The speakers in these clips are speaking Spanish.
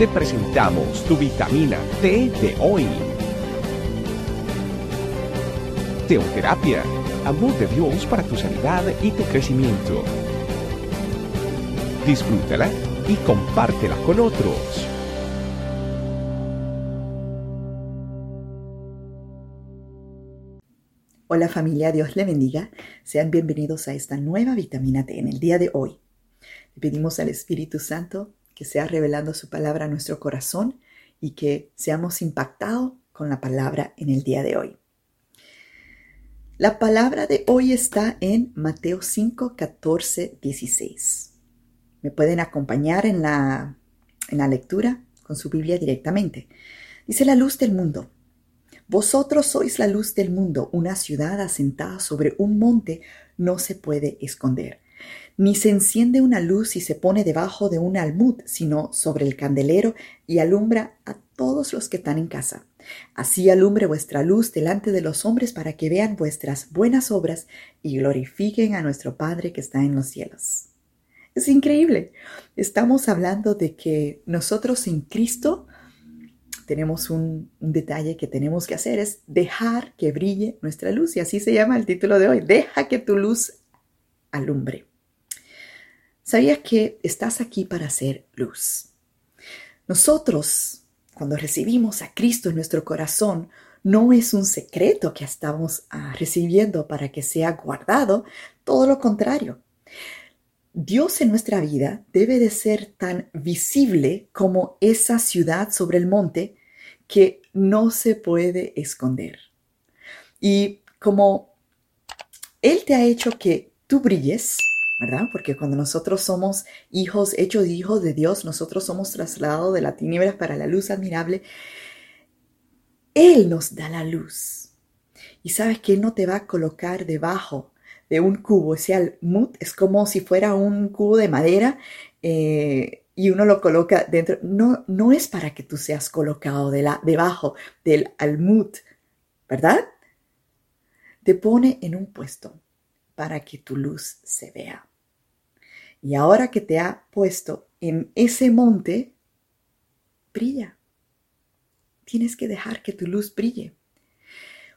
te presentamos tu vitamina T de hoy. Teoterapia, amor de Dios para tu sanidad y tu crecimiento. Disfrútala y compártela con otros. Hola familia, Dios le bendiga. Sean bienvenidos a esta nueva vitamina T en el día de hoy. Le pedimos al Espíritu Santo que sea revelando su palabra a nuestro corazón y que seamos impactados con la palabra en el día de hoy. La palabra de hoy está en Mateo 5, 14, 16. Me pueden acompañar en la, en la lectura con su Biblia directamente. Dice la luz del mundo. Vosotros sois la luz del mundo. Una ciudad asentada sobre un monte no se puede esconder. Ni se enciende una luz y se pone debajo de un almud, sino sobre el candelero y alumbra a todos los que están en casa. Así alumbre vuestra luz delante de los hombres para que vean vuestras buenas obras y glorifiquen a nuestro Padre que está en los cielos. Es increíble. Estamos hablando de que nosotros en Cristo tenemos un, detalle que tenemos que hacer, es dejar que brille nuestra luz. Y así se llama el título de hoy, deja que tu luz alumbre. ¿Sabías que estás aquí para hacer luz? Nosotros, cuando recibimos a Cristo en nuestro corazón, no es un secreto que estamos ah, recibiendo para que sea guardado, todo lo contrario. Dios en nuestra vida debe de ser tan visible como esa ciudad sobre el monte que no se puede esconder. Y como Él te ha hecho que tú brilles, ¿verdad? Porque cuando nosotros somos hijos, hechos hijos de Dios, nosotros somos trasladados de la tinieblas para la luz admirable. Él nos da la luz. Y sabes que Él no te va a colocar debajo de un cubo. Ese almut es como si fuera un cubo de madera eh, y uno lo coloca dentro, no, no es para que tú seas colocado debajo del almud, ¿verdad? Te pone en un puesto para que tu luz se vea. Y ahora que te ha puesto en ese monte, brilla. Tienes que dejar que tu luz brille.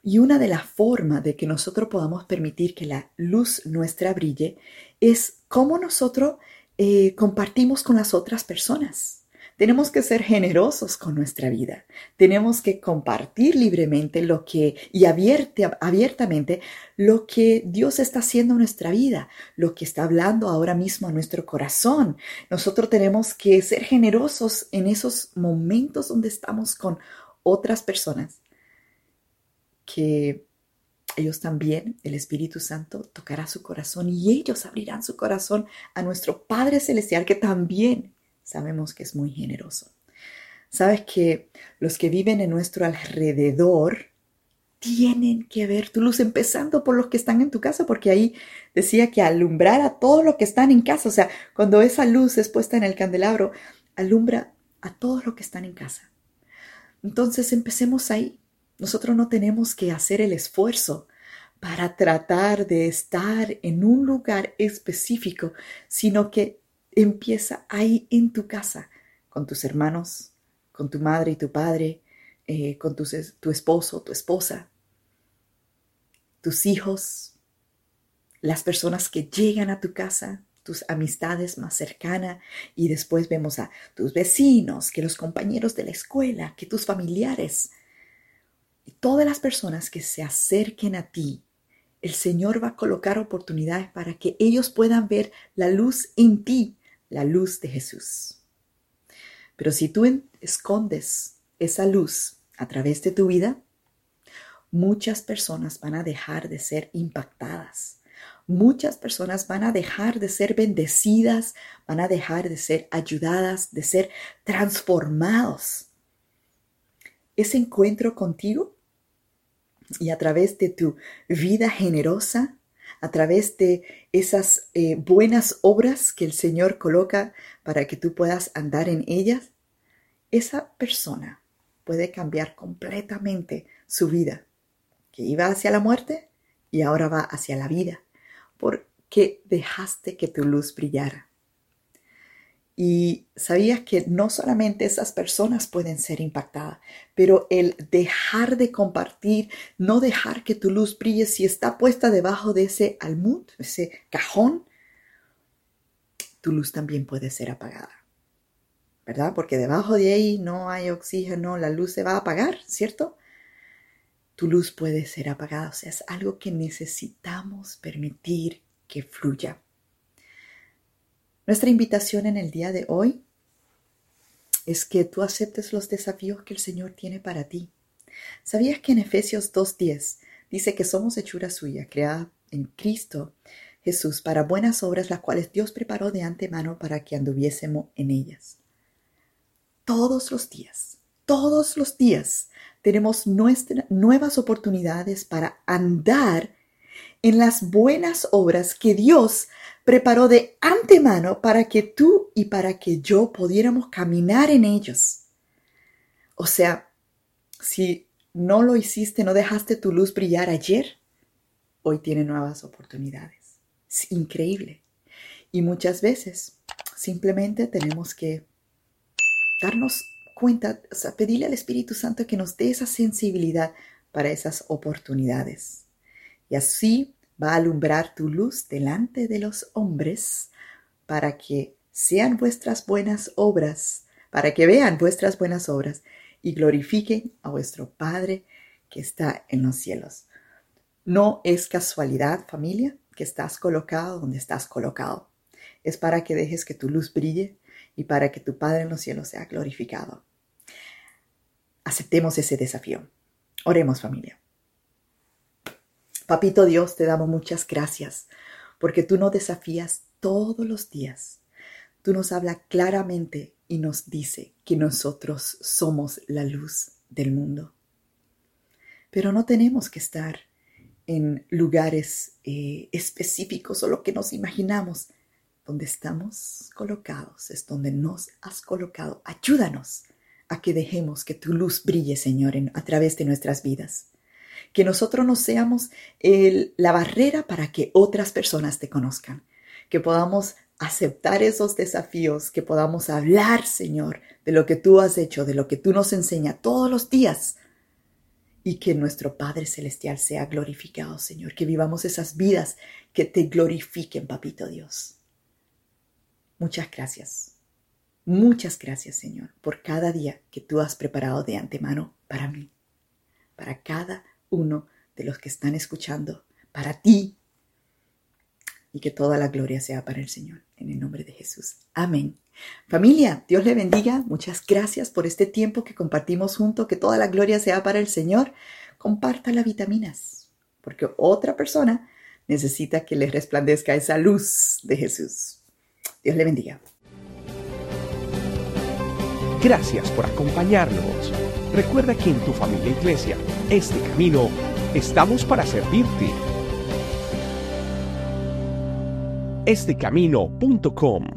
Y una de las formas de que nosotros podamos permitir que la luz nuestra brille es cómo nosotros eh, compartimos con las otras personas. Tenemos que ser generosos con nuestra vida. Tenemos que compartir libremente lo que y abiertamente lo que Dios está haciendo en nuestra vida, lo que está hablando ahora mismo a nuestro corazón. Nosotros tenemos que ser generosos en esos momentos donde estamos con otras personas que ellos también, el Espíritu Santo, tocará su corazón y ellos abrirán su corazón a nuestro Padre Celestial, que también sabemos que es muy generoso. Sabes que los que viven en nuestro alrededor tienen que ver tu luz, empezando por los que están en tu casa, porque ahí decía que alumbrar a todos los que están en casa, o sea, cuando esa luz es puesta en el candelabro, alumbra a todos los que están en casa. Entonces empecemos ahí, nosotros no tenemos que hacer el esfuerzo para tratar de estar en un lugar específico, sino que empieza ahí en tu casa, con tus hermanos, con tu madre y tu padre, eh, con tu, tu esposo, tu esposa, tus hijos, las personas que llegan a tu casa, tus amistades más cercanas y después vemos a tus vecinos, que los compañeros de la escuela, que tus familiares, y todas las personas que se acerquen a ti, el Señor va a colocar oportunidades para que ellos puedan ver la luz en ti, la luz de Jesús. Pero si tú escondes esa luz a través de tu vida, muchas personas van a dejar de ser impactadas. Muchas personas van a dejar de ser bendecidas, van a dejar de ser ayudadas, de ser transformados. Ese encuentro contigo y a través de tu vida generosa, a través de esas eh, buenas obras que el Señor coloca para que tú puedas andar en ellas, esa persona puede cambiar completamente su vida, que iba hacia la muerte y ahora va hacia la vida, porque dejaste que tu luz brillara. Y sabías que no solamente esas personas pueden ser impactadas, pero el dejar de compartir, no dejar que tu luz brille si está puesta debajo de ese almud, ese cajón, tu luz también puede ser apagada. ¿Verdad? Porque debajo de ahí no hay oxígeno, la luz se va a apagar, ¿cierto? Tu luz puede ser apagada, o sea, es algo que necesitamos permitir que fluya. Nuestra invitación en el día de hoy es que tú aceptes los desafíos que el Señor tiene para ti. ¿Sabías que en Efesios 2.10 dice que somos hechura suya, creada en Cristo Jesús para buenas obras, las cuales Dios preparó de antemano para que anduviésemos en ellas? Todos los días, todos los días tenemos nuevas oportunidades para andar en las buenas obras que Dios preparó de antemano para que tú y para que yo pudiéramos caminar en ellos. O sea, si no lo hiciste, no dejaste tu luz brillar ayer, hoy tiene nuevas oportunidades. Es increíble. Y muchas veces simplemente tenemos que darnos cuenta, o sea, pedirle al Espíritu Santo que nos dé esa sensibilidad para esas oportunidades. Y así va a alumbrar tu luz delante de los hombres para que sean vuestras buenas obras, para que vean vuestras buenas obras y glorifiquen a vuestro Padre que está en los cielos. No es casualidad, familia, que estás colocado donde estás colocado. Es para que dejes que tu luz brille y para que tu Padre en los cielos sea glorificado. Aceptemos ese desafío. Oremos familia. Papito Dios, te damos muchas gracias porque tú nos desafías todos los días. Tú nos hablas claramente y nos dice que nosotros somos la luz del mundo. Pero no tenemos que estar en lugares eh, específicos o lo que nos imaginamos. Donde estamos colocados es donde nos has colocado. Ayúdanos a que dejemos que tu luz brille, Señor, a través de nuestras vidas que nosotros no seamos la barrera para que otras personas te conozcan, que podamos aceptar esos desafíos, que podamos hablar, Señor, de lo que tú has hecho, de lo que tú nos enseñas todos los días, y que nuestro Padre Celestial sea glorificado, Señor, que vivamos esas vidas que te glorifiquen, Papito Dios. Muchas gracias. Muchas gracias, Señor, por cada día que tú has preparado de antemano para mí, para cada uno de los que están escuchando, para ti. Y que toda la gloria sea para el Señor, en el nombre de Jesús. Amén. Familia, Dios le bendiga. Muchas gracias por este tiempo que compartimos juntos. Que toda la gloria sea para el Señor. Comparta las vitaminas, porque otra persona necesita que le resplandezca esa luz de Jesús. Dios le bendiga. Gracias por acompañarnos. Recuerda que en tu familia iglesia, este camino, estamos para servirte. Estecamino.com